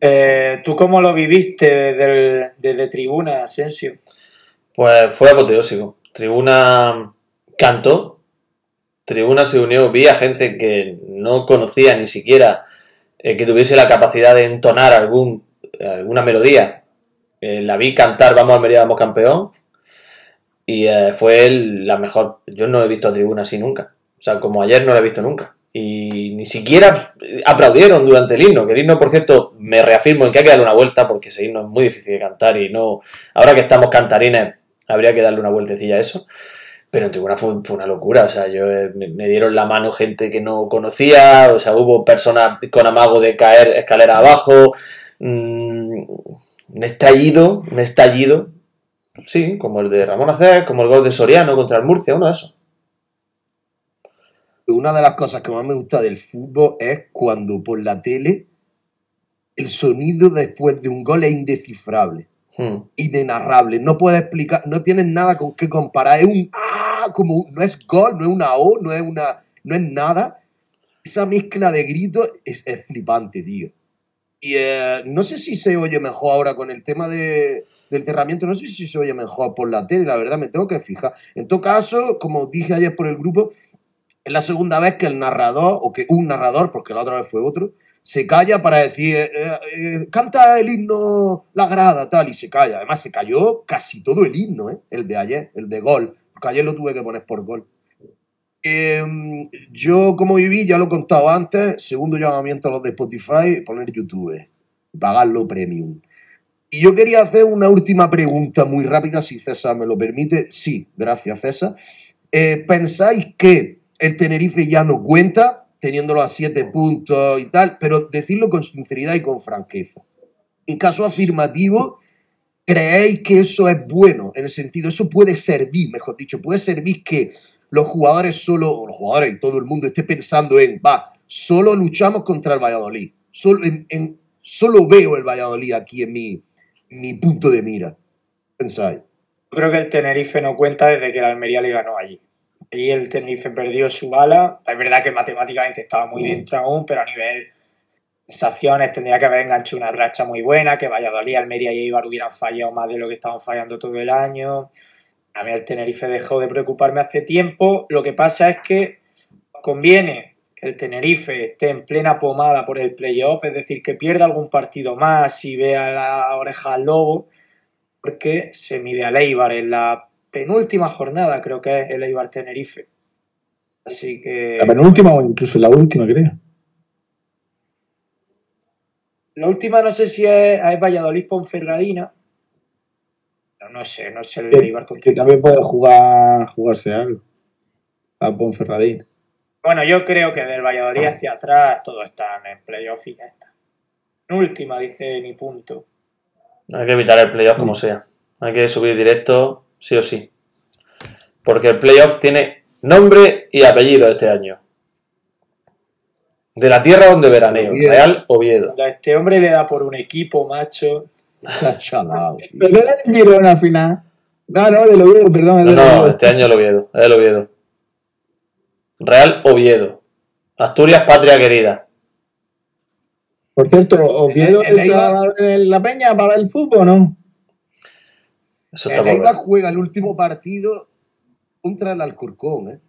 Eh, ¿Tú cómo lo viviste desde, Tribuna, Asensio? Pues fue apoteósico. Tribuna cantó, Tribuna se unió, vi a gente que no conocía ni siquiera eh, que tuviese la capacidad de entonar alguna melodía. Eh, la vi cantar Vamos Almería, vamos campeón. Y fue la mejor. Yo no he visto a Tribuna así nunca. O sea, como ayer no la he visto nunca. Y ni siquiera aplaudieron durante el himno. Que el himno, por cierto, me reafirmo en que hay que darle una vuelta porque ese himno es muy difícil de cantar y no. Ahora que estamos cantarines, habría que darle una vueltecilla a eso. Pero en tribuna fue, una locura. O sea, yo me, me, dieron la mano gente que no conocía. O sea, hubo personas con amago de caer escalera abajo. Mmm, un estallido, un estallido. Sí, como el de Ramón Acés, como el gol de Soriano contra el Murcia, uno de esos una de las cosas que más me gusta del fútbol es cuando por la tele el sonido después de un gol es indescifrable, hmm. inenarrable. No puedes explicar, no tienes nada con qué comparar. Es un ah, como no es gol, no es una O, no es una, no es nada. Esa mezcla de gritos es, es flipante, tío. Y eh, no sé si se oye mejor ahora con el tema de, del cerramiento, no sé si se oye mejor por la tele, la verdad me tengo que fijar. En todo caso, como dije ayer por el grupo, es la segunda vez que el narrador, o que un narrador, porque la otra vez fue otro, se calla para decir, eh, eh, canta el himno la grada, tal, y se calla. Además, se cayó casi todo el himno, ¿eh? el de ayer, el de gol, porque ayer lo tuve que poner por gol. Eh, yo, como viví, ya lo he contado antes, segundo llamamiento a los de Spotify, poner YouTube, pagarlo premium. Y yo quería hacer una última pregunta muy rápida, si César me lo permite. Sí, gracias César. Eh, ¿Pensáis que el Tenerife ya no cuenta, teniéndolo a siete puntos y tal, pero decirlo con sinceridad y con franqueza. En caso afirmativo, ¿creéis que eso es bueno? En el sentido, eso puede servir, mejor dicho, puede servir que los jugadores solo, los jugadores y todo el mundo esté pensando en, va, solo luchamos contra el Valladolid. Solo, en, en, solo veo el Valladolid aquí en mi, mi punto de mira. ¿Pensáis? Yo creo que el Tenerife no cuenta desde que la Almería le ganó allí. Y el Tenerife perdió su bala. Es verdad que matemáticamente estaba muy dentro aún, pero a nivel sensaciones tendría que haber enganchado una racha muy buena, que Valladolid, Almería y Eibar hubieran fallado más de lo que estaban fallando todo el año. A mí el Tenerife dejó de preocuparme hace tiempo. Lo que pasa es que conviene que el Tenerife esté en plena pomada por el playoff, es decir, que pierda algún partido más y vea la oreja al lobo, porque se mide al Eibar en la penúltima jornada, creo que es el Eibar Tenerife. Así que. La penúltima o incluso la última, creo. La última no sé si es, es Valladolid Ponferradina. No, no sé, no sé el Eibar con que también puede jugar, jugarse algo. A Ponferradina. Bueno, yo creo que del Valladolid hacia atrás todos están en playoff y ya está. Última, dice ni punto. Hay que evitar el playoff como sea. Hay que subir directo, sí o sí. Porque el playoff tiene nombre y apellido este año. De la tierra donde veraneo. Oviedo. Real Oviedo. A este hombre le da por un equipo, macho. Está chalado. Pero no era el Girona al final. No, no, del Oviedo, perdón. No, este año el Oviedo. Es el Oviedo. Real Oviedo. Asturias, patria querida. Por cierto, ¿Oviedo El- el ver la peña para ver el fútbol o no? Eso está El Eibar ver. juega el último partido contra el Alcorcón, ¿eh?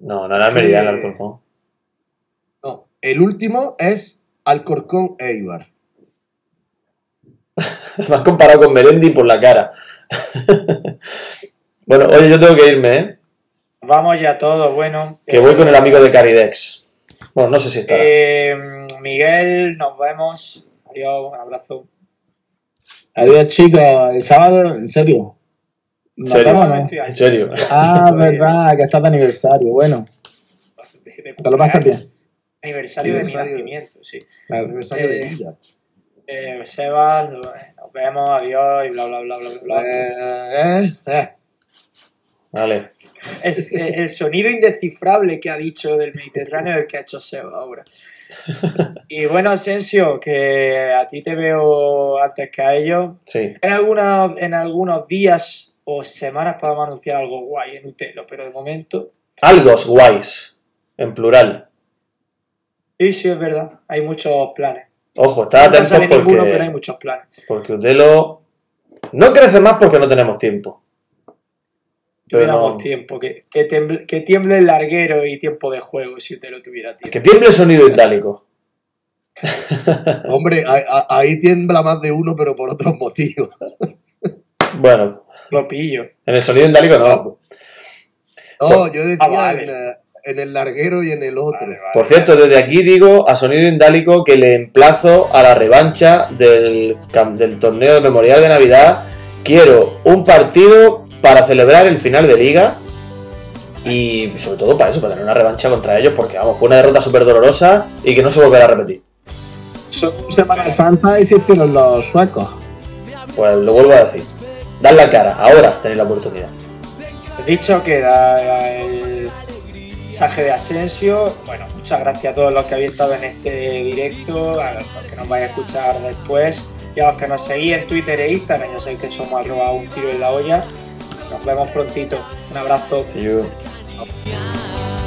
No, no era Almería, Que- el Alcorcón. No, el último es Alcorcón Eibar. Me has comparado con Melendi por la cara. bueno, oye, yo tengo que irme, ¿eh? Vamos ya todos, bueno. Que voy con el amigo de Caridex. Bueno, no sé si estará. Eh, Miguel, nos vemos. Adiós, un abrazo. Adiós, chicos. El sábado, en serio. ¿En ¿Nos serio? vemos o no? ¿En serio? Ah, verdad, que está de aniversario. Bueno, te lo pasas bien. Aniversario de mi nacimiento, sí. Claro. Aniversario de Eh, vida. Eh, Sebas, nos nos vemos, adiós y bla, bla, bla, bla, bla. Eh, eh, eh. Vale. Es, eh, el sonido indescifrable que ha dicho del Mediterráneo es el que ha hecho Seba ahora. Y bueno, Asensio, que a ti te veo antes que a ellos. Sí. En, algunos en algunos días o semanas podemos anunciar algo guay en Utelo, pero de momento. Algos guays. En plural. Sí, sí, es verdad. Hay muchos planes. Ojo, estad No atentos sale ninguno, pero hay porque, muchos planes. porque Utelo no crece más porque no tenemos tiempo. Pero Tuviéramos no- tiempo, que, que, temble, que tiemble el larguero y tiempo de juego si Utelo tuviera tiempo. Que tiemble el sonido itálico. Hombre, ahí, ahí tiembla más de uno, pero por otros motivos. Bueno, Lo pillo. en el sonido itálico no. No, yo decía Ah, vale. en, eh, en el larguero y en el otro. Vale, vale. Por cierto, desde aquí digo a Sonido Indálico que le emplazo a la revancha del, del torneo de Memorial de Navidad. Quiero un partido para celebrar el final de liga y sobre todo para eso, para tener una revancha contra ellos, porque vamos, fue una derrota súper dolorosa y que no se volverá a repetir. Son Semana Santa y se hicieron los suecos. Pues lo vuelvo a decir. Dad la cara, ahora tenéis la oportunidad. Dicho queda el mensaje de Asensio. Bueno, muchas gracias a todos los que habéis estado en este directo, a los que nos vais a escuchar después y a los que nos seguís en Twitter e Instagram. Ya sabéis que somos arroba un tiro en la olla. Nos vemos prontito. Un abrazo. See you. Yeah.